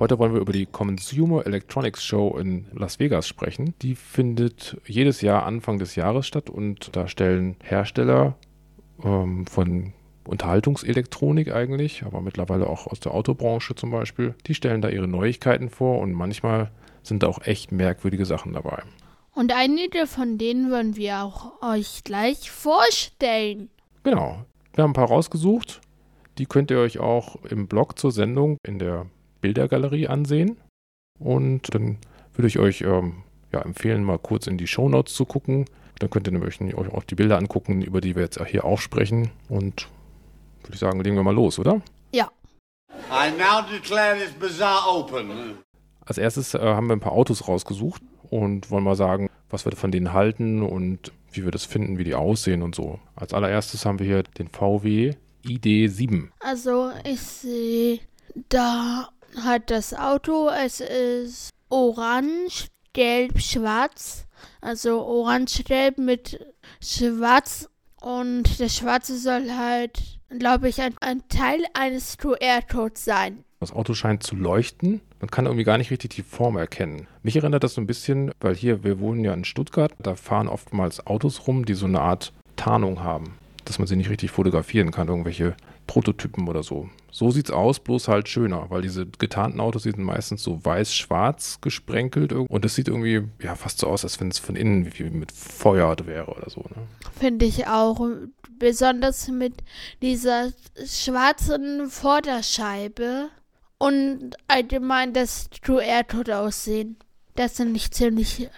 Heute wollen wir über die Consumer Electronics Show in Las Vegas sprechen. Die findet jedes Jahr Anfang des Jahres statt und da stellen Hersteller ähm, von Unterhaltungselektronik eigentlich, aber mittlerweile auch aus der Autobranche zum Beispiel, die stellen da ihre Neuigkeiten vor und manchmal sind da auch echt merkwürdige Sachen dabei. Und einige von denen wollen wir auch euch gleich vorstellen. Genau. Wir haben ein paar rausgesucht. Die könnt ihr euch auch im Blog zur Sendung in der Bildergalerie ansehen. Und dann würde ich euch ähm, ja, empfehlen, mal kurz in die Shownotes zu gucken. Dann könnt ihr nämlich euch auch die Bilder angucken, über die wir jetzt hier auch sprechen. Und würde ich sagen, legen wir mal los, oder? Ja. I now declare this bazaar open. Als erstes äh, haben wir ein paar Autos rausgesucht und wollen mal sagen, was wir von denen halten und wie wir das finden, wie die aussehen und so. Als allererstes haben wir hier den VW ID7. Also ich sehe da hat das Auto, es ist orange, gelb, schwarz. Also orange-gelb mit schwarz und der schwarze soll halt, glaube ich, ein, ein Teil eines QR-Codes sein. Das Auto scheint zu leuchten. Man kann irgendwie gar nicht richtig die Form erkennen. Mich erinnert das so ein bisschen, weil hier, wir wohnen ja in Stuttgart, da fahren oftmals Autos rum, die so eine Art Tarnung haben, dass man sie nicht richtig fotografieren kann, irgendwelche Prototypen oder so. So sieht's aus, bloß halt schöner, weil diese getarnten Autos die sind meistens so weiß-schwarz gesprenkelt und es sieht irgendwie ja fast so aus, als wenn es von innen wie mit Feuer wäre oder so. Ne? Finde ich auch. Besonders mit dieser schwarzen Vorderscheibe und allgemein das QR-Code aussehen. Das finde ich ziemlich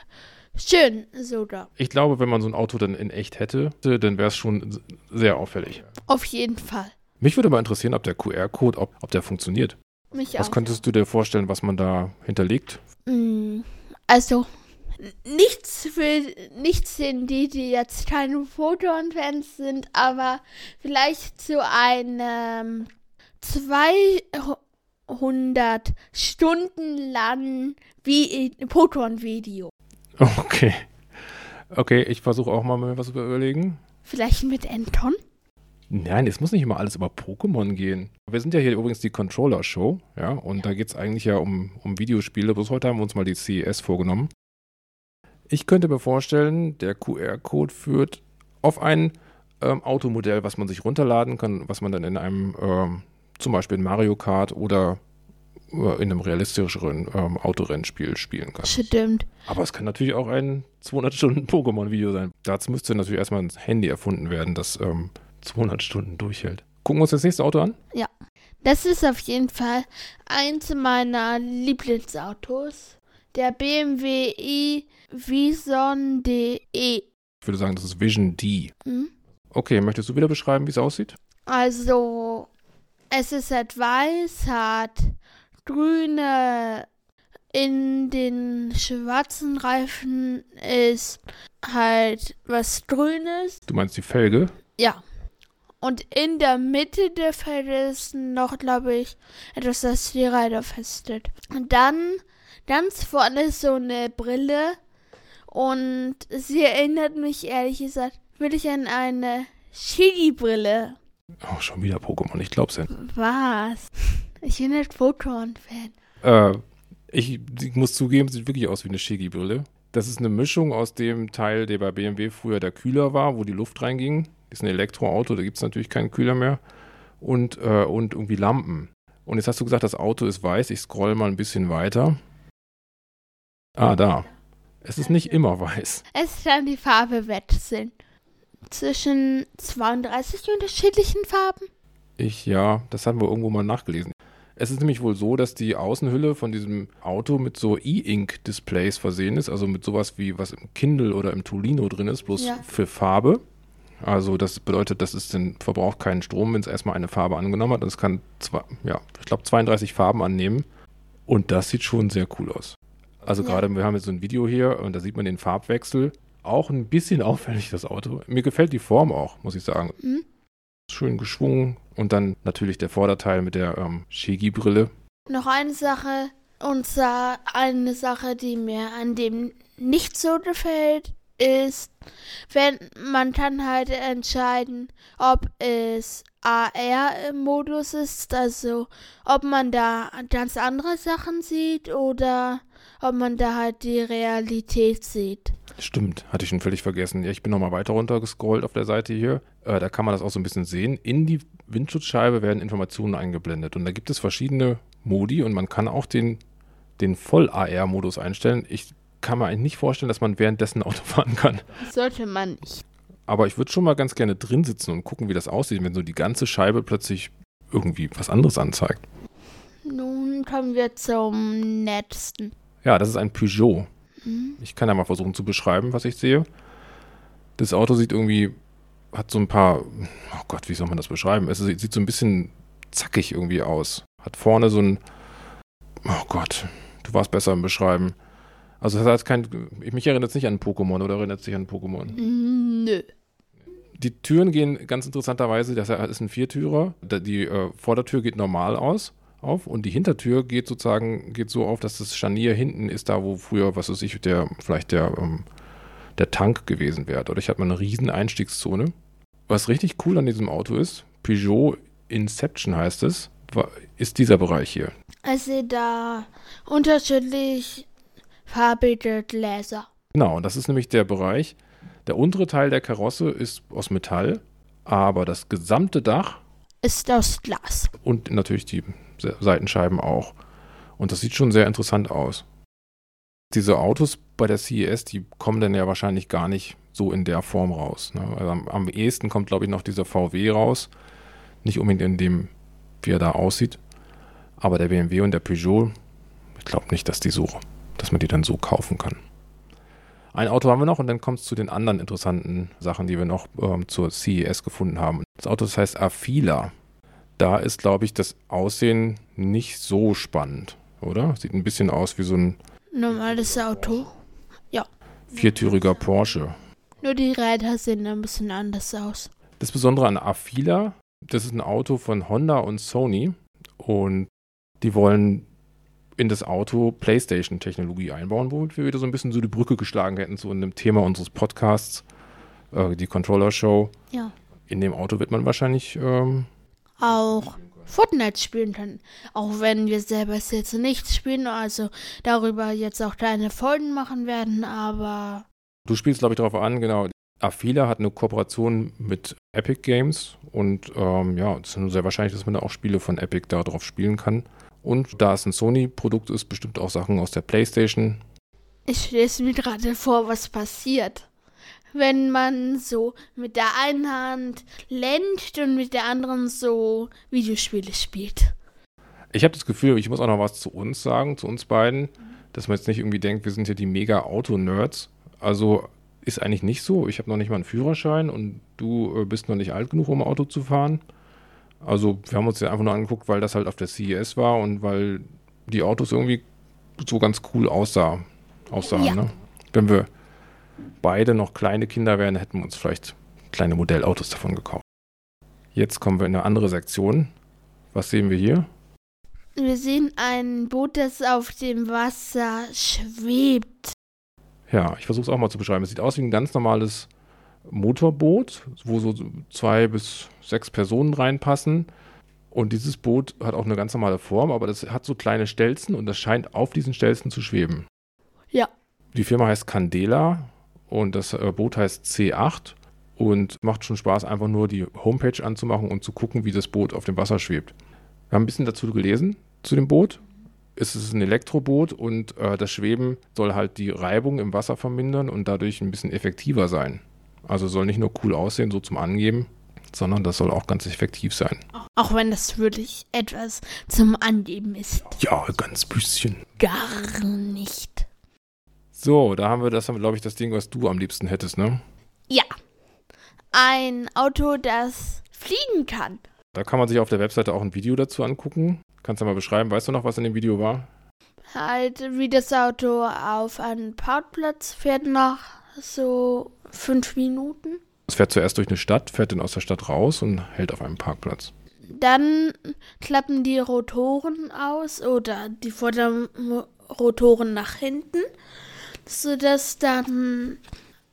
schön sogar. Ich glaube, wenn man so ein Auto dann in echt hätte, dann wäre es schon sehr auffällig. Auf jeden Fall. Mich würde mal interessieren, ob der QR-Code, ob, ob der funktioniert. Mich Was auch. könntest du dir vorstellen, was man da hinterlegt? Mm, Also, nichts für nichts sind die, die jetzt keine Photon-Fans sind, aber vielleicht zu einem 200 Stunden langen Vi- Photon-Video. Okay. Okay, ich versuche auch mal mir was zu überlegen. Vielleicht mit Anton? Nein, es muss nicht immer alles über Pokémon gehen. Wir sind ja hier übrigens die Controller-Show, ja, und da geht es eigentlich ja um, um Videospiele. Bloß heute haben wir uns mal die CES vorgenommen. Ich könnte mir vorstellen, der QR-Code führt auf ein ähm, Automodell, was man sich runterladen kann, was man dann in einem, ähm, zum Beispiel in Mario Kart oder in einem realistischeren ähm, Autorennspiel spielen kann. Stimmt. Aber es kann natürlich auch ein 200 Stunden Pokémon-Video sein. Dazu müsste natürlich erstmal ein Handy erfunden werden, das ähm, 200 Stunden durchhält. Gucken wir uns das nächste Auto an? Das ist auf jeden Fall eins meiner Lieblingsautos. Der BMW i Vision DE. Ich würde sagen, das ist Vision D. Hm? Okay, möchtest du wieder beschreiben, wie es aussieht? Also, es ist halt weiß, hat grüne in den schwarzen Reifen ist halt was Grünes. Du meinst die Felge? Ja. Und in der Mitte der Felge ist noch, glaube ich, etwas, das die Räder festhält. Und dann ganz vorne ist so eine Brille. Und sie erinnert mich ehrlich gesagt wirklich an eine Shiggy-Brille. Oh, schon wieder Pokémon, ich glaub's ja. Was? Ich bin nicht Photon-Fan. Äh, ich, ich muss zugeben, sieht wirklich aus wie eine Shiggy-Brille. Das ist eine Mischung aus dem Teil, der bei BMW früher der Kühler war, wo die Luft reinging. Das ist ein Elektroauto, da gibt es natürlich keinen Kühler mehr. Und, äh, und irgendwie Lampen. Und jetzt hast du gesagt, das Auto ist weiß. Ich scroll mal ein bisschen weiter. Ah, da. Es ist nicht immer weiß. Es kann die Farbe wechseln. Zwischen 32 unterschiedlichen Farben? Ich, ja, das haben wir irgendwo mal nachgelesen. Es ist nämlich wohl so, dass die Außenhülle von diesem Auto mit so E-Ink-Displays versehen ist, also mit sowas wie was im Kindle oder im Tolino drin ist, bloß Ja. für Farbe. Also das bedeutet, das ist den verbraucht keinen Strom, wenn es erstmal eine Farbe angenommen hat. Und es kann zwei, ja, ich glaube 32 Farben annehmen. Und das sieht schon sehr cool aus. Also Ja. gerade, wir haben jetzt so ein Video hier und da sieht man den Farbwechsel. Auch ein bisschen auffällig, das Auto. Mir gefällt die Form auch, muss ich sagen. Mhm. Schön geschwungen. Und dann natürlich der Vorderteil mit der ähm, Shigi-Brille. Noch eine Sache, und zwar eine Sache, die mir an dem nicht so gefällt, ist, wenn man kann halt entscheiden, ob es AR-Modus ist, also ob man da ganz andere Sachen sieht oder ob man da halt die Realität sieht. Stimmt, hatte ich schon völlig vergessen. Ja, ich bin nochmal weiter runter gescrollt auf der Seite hier. Äh, da kann man das auch so ein bisschen sehen. In die Windschutzscheibe werden Informationen eingeblendet und da gibt es verschiedene Modi und man kann auch den, den Voll-AR-Modus einstellen. Ich kann mir eigentlich nicht vorstellen, dass man währenddessen Auto fahren kann. Sollte man nicht. Aber ich würde schon mal ganz gerne drin sitzen und gucken, wie das aussieht, wenn so die ganze Scheibe plötzlich irgendwie was anderes anzeigt. Nun kommen wir zum letzten. Ja, das ist ein Peugeot. Ich kann ja mal versuchen zu beschreiben, was ich sehe. Das Auto sieht irgendwie, hat so ein paar, oh Gott, wie soll man das beschreiben? Es sieht so ein bisschen zackig irgendwie aus. Hat vorne so ein, oh Gott, du warst besser im Beschreiben. Also das heißt kein, mich erinnert es nicht an Pokémon oder erinnert es sich an Pokémon? Nö. Die Türen gehen ganz interessanterweise, das ist ein Viertürer. Die äh, Vordertür geht normal aus auf und die Hintertür geht sozusagen geht so auf, dass das Scharnier hinten ist, da wo früher, was weiß ich, der vielleicht der ähm, der Tank gewesen wäre. Dadurch hat man eine riesen Einstiegszone. Was richtig cool an diesem Auto ist, Peugeot Inception heißt es, ist dieser Bereich hier. Also da unterschiedlich farbige Gläser. Genau, und das ist nämlich der Bereich. Der untere Teil der Karosse ist aus Metall, aber das gesamte Dach Ist aus Glas. und natürlich die Se- Seitenscheiben auch. Und das sieht schon sehr interessant aus. Diese Autos bei der CES, die kommen dann ja wahrscheinlich gar nicht so in der Form raus. Ne? Also am, am ehesten kommt, glaube ich, noch dieser VW raus. Nicht unbedingt in dem, wie er da aussieht. Aber der BMW und der Peugeot, ich glaube nicht, dass die so, dass man die dann so kaufen kann. Ein Auto haben wir noch und dann kommt es zu den anderen interessanten Sachen, die wir noch ähm, zur CES gefunden haben. Das Auto das heißt Afila. Da ist, glaube ich, das Aussehen nicht so spannend, oder? Sieht ein bisschen aus wie so ein Normales Auto. viertüriger Porsche. Nur die Räder sehen ein bisschen anders aus. Das Besondere an Afila, das ist ein Auto von Honda und Sony und die wollen in das Auto PlayStation-Technologie einbauen, womit wir wieder so ein bisschen so die Brücke geschlagen hätten zu einem Thema unseres Podcasts, äh, die Controller-Show. Ja. In dem Auto wird man wahrscheinlich ähm, Auch Fortnite spielen können. Auch wenn wir selber es jetzt nicht spielen, also darüber jetzt auch kleine Folgen machen werden, aber Du spielst, glaube ich, darauf an, genau. Afila hat eine Kooperation mit Epic Games und ähm, ja, es ist nur sehr wahrscheinlich, dass man da auch Spiele von Epic da drauf spielen kann. Und da es ein Sony-Produkt ist, bestimmt auch Sachen aus der PlayStation. ich lese mir gerade vor, was passiert. Wenn man so mit der einen Hand lenkt und mit der anderen so Videospiele spielt. Ich habe das Gefühl, ich muss auch noch was zu uns sagen, zu uns beiden, dass man jetzt nicht irgendwie denkt, wir sind hier die mega Auto-Nerds. Also ist eigentlich nicht so. Ich habe noch nicht mal einen Führerschein und du äh, bist noch nicht alt genug, um Auto zu fahren. Also wir haben uns ja einfach nur angeguckt, weil das halt auf der CES war und weil die Autos irgendwie so ganz cool aussah, aussahen. Ja. Ne? Wenn wir beide noch kleine Kinder wären, hätten wir uns vielleicht kleine Modellautos davon gekauft. Jetzt kommen wir in eine andere Sektion. Was sehen wir hier? Wir sehen ein Boot, das auf dem Wasser schwebt. Ja, ich versuche es auch mal zu beschreiben. Es sieht aus wie ein ganz normales Motorboot, wo so zwei bis sechs Personen reinpassen. Und dieses Boot hat auch eine ganz normale Form, aber das hat so kleine Stelzen und das scheint auf diesen Stelzen zu schweben. Ja. Die Firma heißt Candela und das äh, Boot heißt C8 und macht schon Spaß, einfach nur die Homepage anzumachen und zu gucken, wie das Boot auf dem Wasser schwebt. Wir haben ein bisschen dazu gelesen, zu dem Boot. Es ist ein Elektroboot und äh, das Schweben soll halt die Reibung im Wasser vermindern und dadurch ein bisschen effektiver sein. Also soll nicht nur cool aussehen, so zum Angeben, sondern das soll auch ganz effektiv sein. Auch wenn das wirklich etwas zum Angeben ist. Ja, ganz bisschen. Gar nicht. So, da haben wir das, glaube ich, das Ding, was du am liebsten hättest, ne? Ja. Ein Auto, das fliegen kann. Da kann man sich auf der Webseite auch ein Video dazu angucken. Kannst du mal beschreiben, weißt du noch, was in dem Video war? Halt, wie das Auto auf einen Parkplatz fährt nach so fünf Minuten. Es fährt zuerst durch eine Stadt, fährt dann aus der Stadt raus und hält auf einem Parkplatz. Dann klappen die Rotoren aus oder die Vorderrotoren nach hinten, sodass dann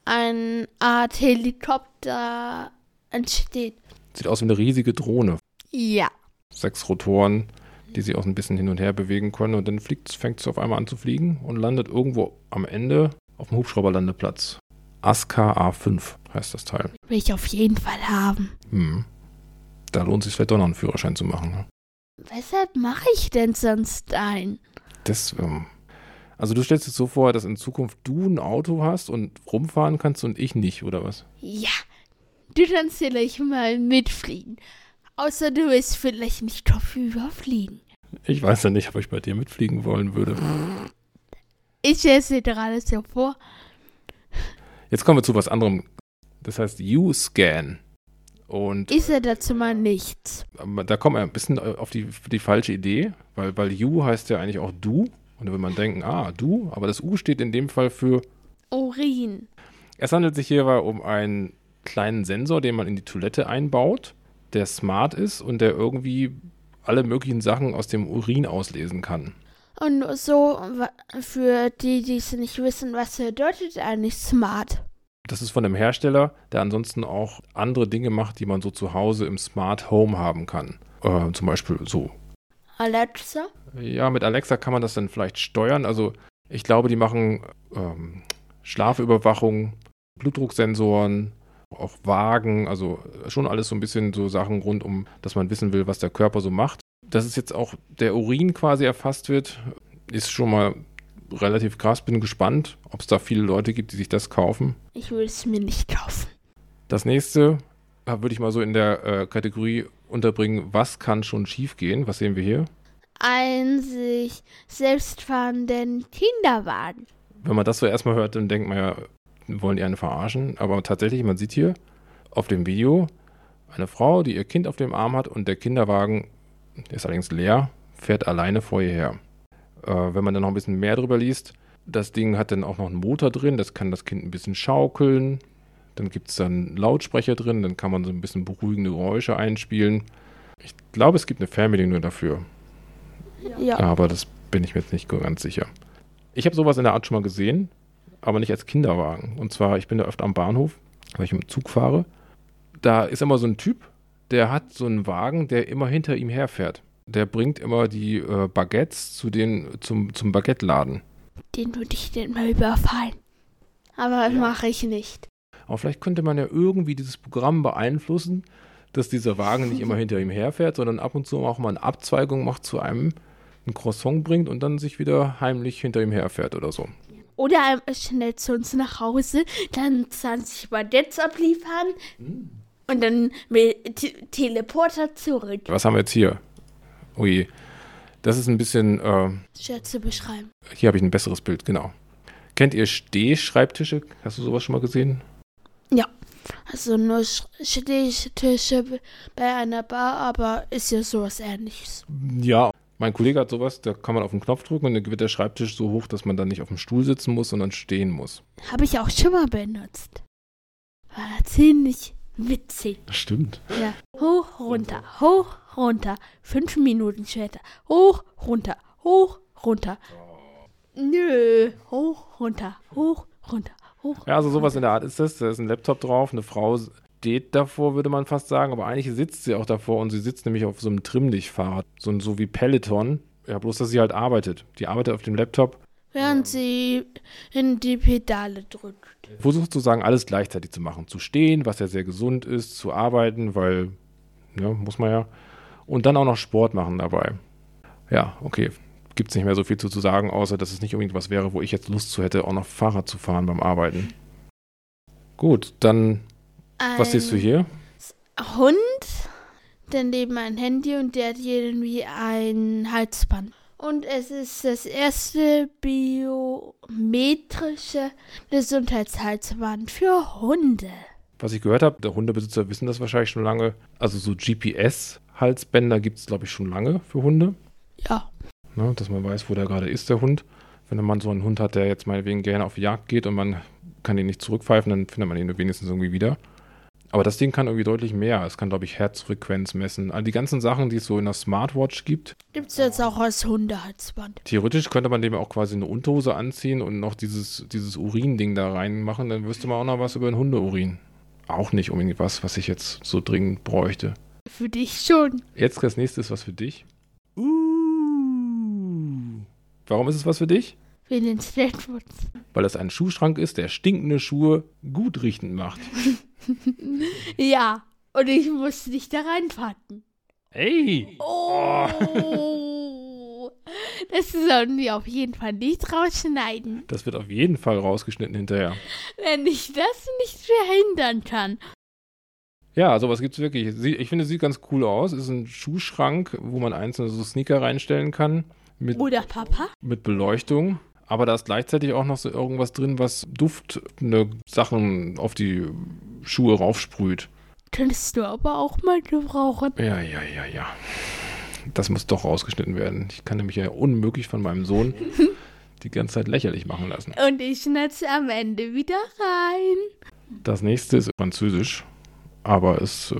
eine Art Helikopter entsteht. Sieht aus wie eine riesige Drohne. Ja. Sechs Rotoren, die sich auch ein bisschen hin und her bewegen können. Und dann fliegt, fängt es auf einmal an zu fliegen und landet irgendwo am Ende auf dem Hubschrauberlandeplatz. Aska A5 heißt das Teil. Will ich auf jeden Fall haben. Hm. Da lohnt es sich vielleicht doch noch einen Führerschein zu machen. Ne? Weshalb mache ich denn sonst einen? Das, ähm, also du stellst dir so vor, dass in Zukunft du ein Auto hast und rumfahren kannst und ich nicht, oder was? Ja. Du kannst vielleicht mal mitfliegen. Außer du willst vielleicht nicht drauf überfliegen. Ich weiß ja nicht, ob ich bei dir mitfliegen wollen würde. Ich stelle es dir gerade so vor. Jetzt kommen wir zu was anderem. Das heißt U-Scan. Und Ist er dazu mal nichts? da kommt man ein bisschen auf die, die falsche Idee, weil, weil U heißt ja eigentlich auch du. Und da will man denken, ah, du, aber das U steht in dem Fall für Urin. Es handelt sich hierbei um einen kleinen Sensor, den man in die Toilette einbaut, der smart ist und der irgendwie alle möglichen Sachen aus dem Urin auslesen kann. Und so, für die, die es nicht wissen, was bedeutet eigentlich smart? Das ist von einem Hersteller, der ansonsten auch andere Dinge macht, die man so zu Hause im Smart Home haben kann. Äh, zum Beispiel so. Alexa? Ja, mit Alexa kann man das dann vielleicht steuern. Also ich glaube, die machen ähm, Schlafüberwachung, Blutdrucksensoren, auch Wagen, also schon alles so ein bisschen so Sachen rund um, dass man wissen will, was der Körper so macht. Dass es jetzt auch der Urin quasi erfasst wird, ist schon mal relativ krass. Bin gespannt, ob es da viele Leute gibt, die sich das kaufen. Ich will es mir nicht kaufen. Das nächste äh, würde ich mal so in der äh, Kategorie unterbringen, was kann schon schiefgehen? Was sehen wir hier? Ein sich selbstfahrenden Kinderwagen. Wenn man das so erstmal hört, dann denkt man ja, wollen die einen verarschen. Aber tatsächlich, man sieht hier auf dem Video eine Frau, die ihr Kind auf dem Arm hat und der Kinderwagen der ist allerdings leer, fährt alleine vor ihr her. Äh, wenn man dann noch ein bisschen mehr drüber liest, das Ding hat dann auch noch einen Motor drin, das kann das Kind ein bisschen schaukeln. Dann gibt es dann Lautsprecher drin, dann kann man so ein bisschen beruhigende Geräusche einspielen. Ich glaube, es gibt eine Fernbedienung dafür. Ja. Aber das bin ich mir jetzt nicht ganz sicher. Ich habe sowas in der Art schon mal gesehen, aber nicht als Kinderwagen. Und zwar, ich bin da öfter am Bahnhof, weil ich im Zug fahre. Da ist immer so ein Typ, der hat so einen Wagen, der immer hinter ihm herfährt. Der bringt immer die äh, Baguettes zu den, zum, zum Baguette-Laden. Den würde ich denn mal überfallen. Aber mache ich nicht. Aber vielleicht könnte man ja irgendwie dieses Programm beeinflussen, dass dieser Wagen nicht immer hinter ihm herfährt, sondern ab und zu auch mal eine Abzweigung macht zu einem, ein Croissant bringt und dann sich wieder heimlich hinter ihm herfährt oder so. Oder schnell zu uns nach Hause, dann 20 Baguettes abliefern und dann mit Teleporter zurück. Was haben wir jetzt hier? Ui, das ist ein bisschen, äh, Schätze beschreiben. hier habe ich ein besseres Bild, genau. Kennt ihr Stehschreibtische? Hast du sowas schon mal gesehen? Also nur Sch- Stehtische bei einer Bar, aber ist ja sowas ähnliches. Ja. Mein Kollege hat sowas, da kann man auf den Knopf drücken und dann wird der Schreibtisch so hoch, dass man dann nicht auf dem Stuhl sitzen muss, sondern stehen muss. Habe ich auch schon mal benutzt. War ziemlich witzig. Das stimmt. Ja. Hoch, runter, hoch, runter. Fünf Minuten später. Hoch, runter, hoch, runter. Nö. Hoch, runter, hoch, runter, hoch. Ja, also sowas in der Art ist das. Da ist ein Laptop drauf, eine Frau steht davor, würde man fast sagen, aber eigentlich sitzt sie auch davor und sie sitzt nämlich auf so einem Trimmlichtfahrrad, so, so wie Peloton. Ja, bloß, dass sie halt arbeitet. Die arbeitet auf dem Laptop, Während sie in die Pedale drückt. versucht sozusagen alles gleichzeitig zu machen. Zu stehen, was ja sehr gesund ist, zu arbeiten, weil, ja, muss man ja. Und dann auch noch Sport machen dabei. Ja, okay. Gibt es nicht mehr so viel zu, zu sagen, außer dass es nicht unbedingt was wäre, wo ich jetzt Lust zu hätte, auch noch Fahrrad zu fahren beim Arbeiten. Gut, dann, was siehst du hier? Ein Hund, daneben ein Handy und der hat irgendwie ein Halsband. Und es ist das erste biometrische Gesundheitshalsband für Hunde. Was ich gehört habe, der Hundebesitzer wissen das wahrscheinlich schon lange. Also so GPS-Halsbänder gibt es, glaube ich, schon lange für Hunde. Ja. Ne, dass man weiß, wo der gerade ist, der Hund. Wenn man so einen Hund hat, der jetzt meinetwegen gerne auf die Jagd geht und man kann ihn nicht zurückpfeifen, dann findet man ihn wenigstens irgendwie wieder. Aber das Ding kann irgendwie deutlich mehr. Es kann, glaube ich, Herzfrequenz messen. All die ganzen Sachen, die es so in der Smartwatch gibt. Gibt's jetzt auch als Hundehalsband. Theoretisch könnte man dem auch quasi eine Unterhose anziehen und noch dieses, dieses Urin-Ding da reinmachen. Dann wüsste man auch noch was über den Hundeurin. Auch nicht unbedingt was, was ich jetzt so dringend bräuchte. Für dich schon. Jetzt das nächste ist was für dich. Uh. Warum ist es was für dich? Für den Smartwatch. Weil es ein Schuhschrank ist, der stinkende Schuhe gut riechend macht. Ja. Und ich muss dich da reinpacken. Hey! Oh. Das sollen wir auf jeden Fall nicht rausschneiden, Das wird auf jeden Fall rausgeschnitten hinterher. wenn ich das nicht verhindern kann. Ja, sowas gibt's wirklich. Sie- Ich finde, es sieht ganz cool aus. Es ist ein Schuhschrank, wo man einzelne so Sneaker reinstellen kann. Mit, Oder Papa? mit Beleuchtung. Aber da ist gleichzeitig auch noch so irgendwas drin, was duftende Sachen auf die Schuhe raufsprüht. Könntest du aber auch mal gebrauchen. Ja, ja, ja, ja. Das muss doch rausgeschnitten werden. Ich kann nämlich ja unmöglich von meinem Sohn die ganze Zeit lächerlich machen lassen. Und ich schnetze am Ende wieder rein. Das nächste ist Französisch. Aber es, äh,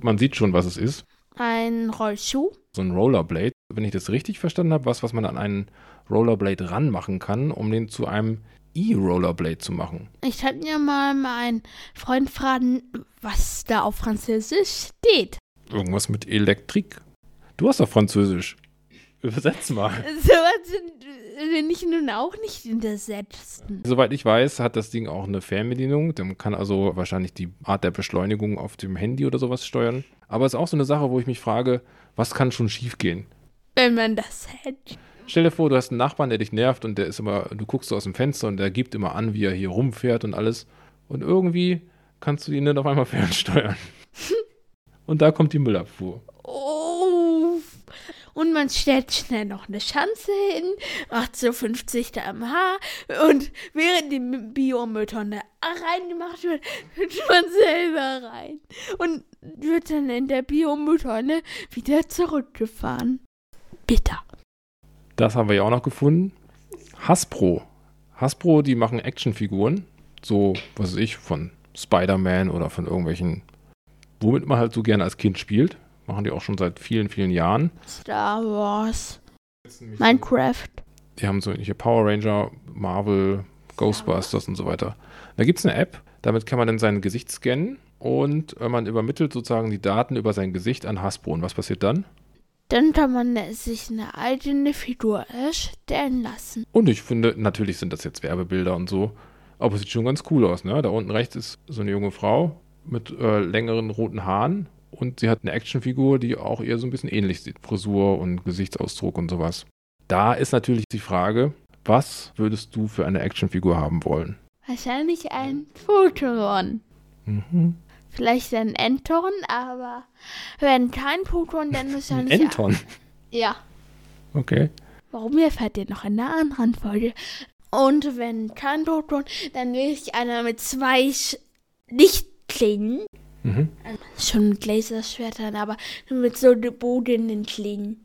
man sieht schon, was es ist. Ein Rollschuh. so ein Rollerblade. Wenn ich das richtig verstanden habe, was, was man an einen Rollerblade ranmachen kann, um den zu einem E-Rollerblade zu machen. Ich hatte ja mal meinen Freund fragen, was da auf Französisch steht. Irgendwas mit Elektrik. Du hast doch Französisch. Übersetz mal. So sind bin ich nun auch nicht in der Sätzen. Soweit ich weiß, hat das Ding auch eine Fernbedienung. Man kann also wahrscheinlich die Art der Beschleunigung auf dem Handy oder sowas steuern. Aber es ist auch so eine Sache, wo ich mich frage, was kann schon schiefgehen? Wenn man das hätte. Stell dir vor, du hast einen Nachbarn, der dich nervt und der ist immer, du guckst so aus dem Fenster und der gibt immer an, wie er hier rumfährt und alles. Und irgendwie kannst du ihn dann auf einmal fernsteuern. und da kommt die Müllabfuhr. Oh. Und man stellt schnell noch eine Schanze hin, macht so 50 km/h und während die Biomülltonne reingemacht wird, wird man selber rein und wird dann in der Biomülltonne wieder zurückgefahren. Bitter. Das haben wir ja auch noch gefunden. Hasbro. Hasbro, die machen Actionfiguren. So, was weiß ich, von Spider-Man oder von irgendwelchen, womit man halt so gerne als Kind spielt. Machen die auch schon seit vielen, vielen Jahren. Star Wars, Minecraft. Die haben so hier Power Ranger, Marvel, Ghostbusters und so weiter. Da gibt es eine App, damit kann man dann sein Gesicht scannen und äh, man übermittelt sozusagen die Daten über sein Gesicht an Hasbro. Und was passiert dann? Dann kann man sich eine eigene Figur erstellen lassen. Und ich finde, natürlich sind das jetzt Werbebilder und so, aber es sieht schon ganz cool aus, ne? Da unten rechts ist so eine junge Frau mit äh, längeren roten Haaren und sie hat eine Actionfigur, die auch eher so ein bisschen ähnlich sieht. Frisur und Gesichtsausdruck und sowas. Da ist natürlich die Frage, was würdest du für eine Actionfigur haben wollen? Wahrscheinlich ein Pokémon. Mhm. Vielleicht ein Enton, aber wenn kein Pokémon, dann Ein wahrscheinlich. Enton. Ja. Okay. Warum mir fällt dir noch eine andere Folge? Und wenn kein Pokémon, dann will ich einer mit zwei Sch Lichtklingen. Mhm. Schon mit Laserschwertern, aber mit so gebogenen Klingen.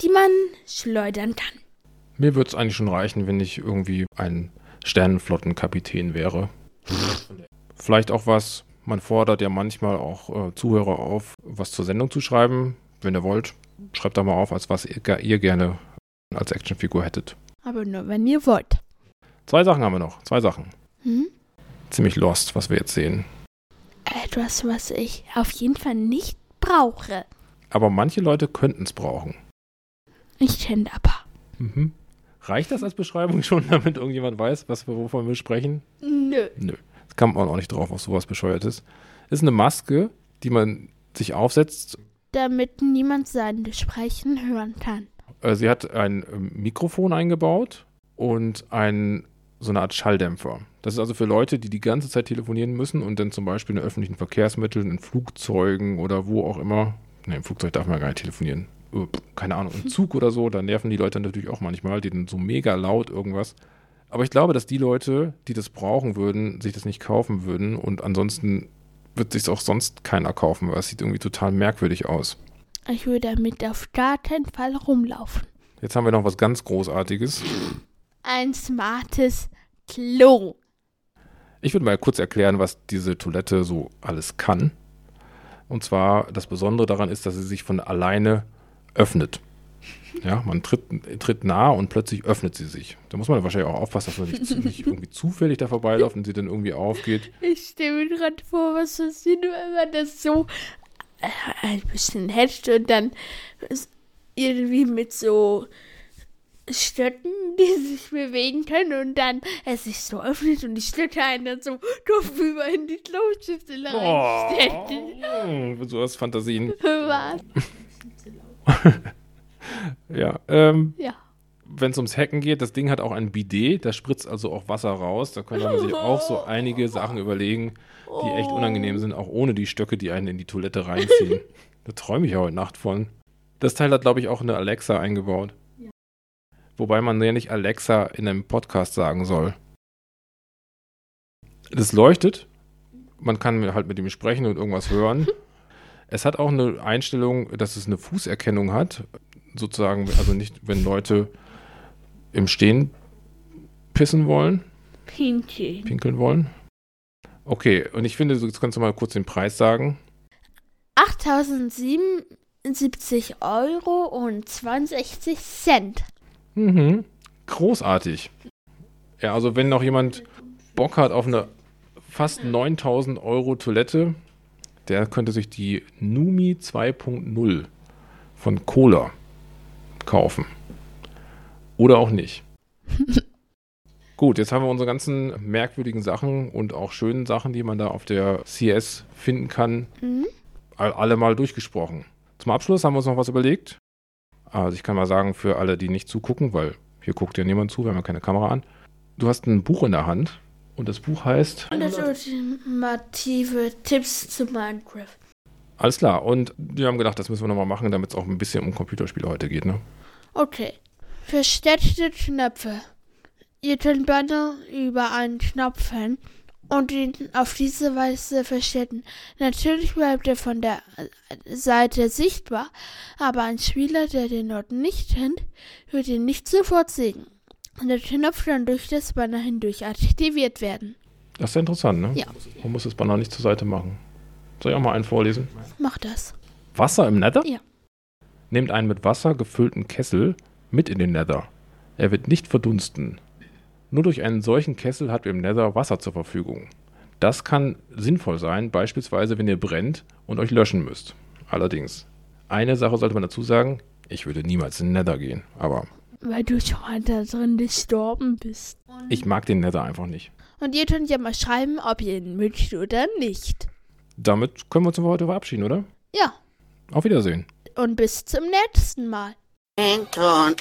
Die man schleudern kann. Mir würde es eigentlich schon reichen, wenn ich irgendwie ein Sternenflottenkapitän wäre. Vielleicht auch was, man fordert ja manchmal auch äh, Zuhörer auf, was zur Sendung zu schreiben. Wenn ihr wollt, schreibt da mal auf, als was ihr, ihr gerne als Actionfigur hättet. Aber nur wenn ihr wollt. Zwei Sachen haben wir noch, zwei Sachen. Hm? Ziemlich lost, was wir jetzt sehen. Etwas, was ich auf jeden Fall nicht brauche. Aber manche Leute könnten es brauchen. Ich kenne aber. Mhm. Reicht das als Beschreibung schon, damit irgendjemand weiß, was wir, wovon wir sprechen? Nö. Nö. Kann man auch nicht drauf, auf sowas Bescheuertes. Ist eine Maske, die man sich aufsetzt. Damit niemand sein Sprechen hören kann. Äh, Sie hat ein ähm, Mikrofon eingebaut und ein, so eine Art Schalldämpfer. Das ist also für Leute, die die ganze Zeit telefonieren müssen und dann zum Beispiel in öffentlichen Verkehrsmitteln, in Flugzeugen oder wo auch immer. Ne, im Flugzeug darf man gar nicht telefonieren. Äh, Keine Ahnung, im Zug oder so, da nerven die Leute natürlich auch manchmal, die dann so mega laut irgendwas. Aber ich glaube, dass die Leute, die das brauchen würden, sich das nicht kaufen würden und ansonsten wird sich auch sonst keiner kaufen, weil es sieht irgendwie total merkwürdig aus. Ich würde damit auf gar keinen Fall rumlaufen. Jetzt haben wir noch was ganz Großartiges. Ein smartes Klo. Ich würde mal kurz erklären, was diese Toilette so alles kann. Und zwar, das Besondere daran ist, dass sie sich von alleine öffnet. Ja, man tritt, tritt nah und plötzlich öffnet sie sich. Da muss man wahrscheinlich auch aufpassen, dass man nicht, nicht irgendwie zufällig da vorbeiläuft und sie dann irgendwie aufgeht. Ich stelle mir gerade vor, was passiert, wenn man das so äh, ein bisschen hätte und dann irgendwie mit so Stöcken, die sich bewegen können und dann es sich so öffnet und die Stöcke einen dann so kopfüber in die Kloschüssel reinstecken. Oh, so hast Fantasien. Was? Ja, ähm, Ja. wenn es ums Hacken geht, das Ding hat auch ein Bidet, da spritzt also auch Wasser raus. Da könnte man sich auch so einige Sachen überlegen, die echt unangenehm sind, auch ohne die Stöcke, die einen in die Toilette reinziehen. da träume ich ja heute Nacht von. Das Teil hat, glaube ich, auch eine Alexa eingebaut. Wobei man ja nicht Alexa in einem Podcast sagen soll. Das leuchtet. Man kann halt mit ihm sprechen und irgendwas hören. Es hat auch eine Einstellung, dass es eine Fußerkennung hat. Sozusagen, also nicht, wenn Leute im Stehen pissen wollen, Pinky. pinkeln wollen. Okay, und ich finde, jetzt kannst du mal kurz den Preis sagen. 8077 Euro und 62 Cent. Mhm. Großartig. Ja, also wenn noch jemand Bock hat auf eine fast 9000 Euro Toilette, der könnte sich die Numi 2.0 von Cola kaufen. Oder auch nicht. Gut, jetzt haben wir unsere ganzen merkwürdigen Sachen und auch schönen Sachen, die man da auf der CS finden kann, Mhm. all- alle mal durchgesprochen. Zum Abschluss haben wir uns noch was überlegt. Also ich kann mal sagen, für alle, die nicht zugucken, weil hier guckt ja niemand zu, wir haben ja keine Kamera an. Du hast ein Buch in der Hand und das Buch heißt, 100 ultimative Tipps zu Minecraft. Alles klar, und wir haben gedacht, das müssen wir nochmal machen, damit es auch ein bisschen um Computerspiele heute geht, ne? Okay. Versteckte Knöpfe. Ihr könnt Banner über einen Knopf hängen und ihn auf diese Weise verstecken. Natürlich bleibt er von der äh, Seite sichtbar, aber ein Spieler, der den Ort nicht kennt, wird ihn nicht sofort sehen. Und der Knopf kann durch das Banner hindurch aktiviert werden. Das ist ja interessant, ne? Ja. Man muss das Banner nicht zur Seite machen. Soll ich auch mal einen vorlesen? Mach das. Wasser im Nether? Ja. Nehmt einen mit Wasser gefüllten Kessel mit in den Nether. Er wird nicht verdunsten. Nur durch einen solchen Kessel habt ihr im Nether Wasser zur Verfügung. Das kann sinnvoll sein, beispielsweise wenn ihr brennt und euch löschen müsst. Allerdings, eine Sache sollte man dazu sagen, ich würde niemals in den Nether gehen, aber Weil du schon da drin gestorben bist. ich mag den Nether einfach nicht. Und ihr könnt ja mal schreiben, ob ihr ihn mögt oder nicht. Damit können wir uns für heute verabschieden, oder? Ja. Auf Wiedersehen. Und bis zum nächsten Mal. Anton.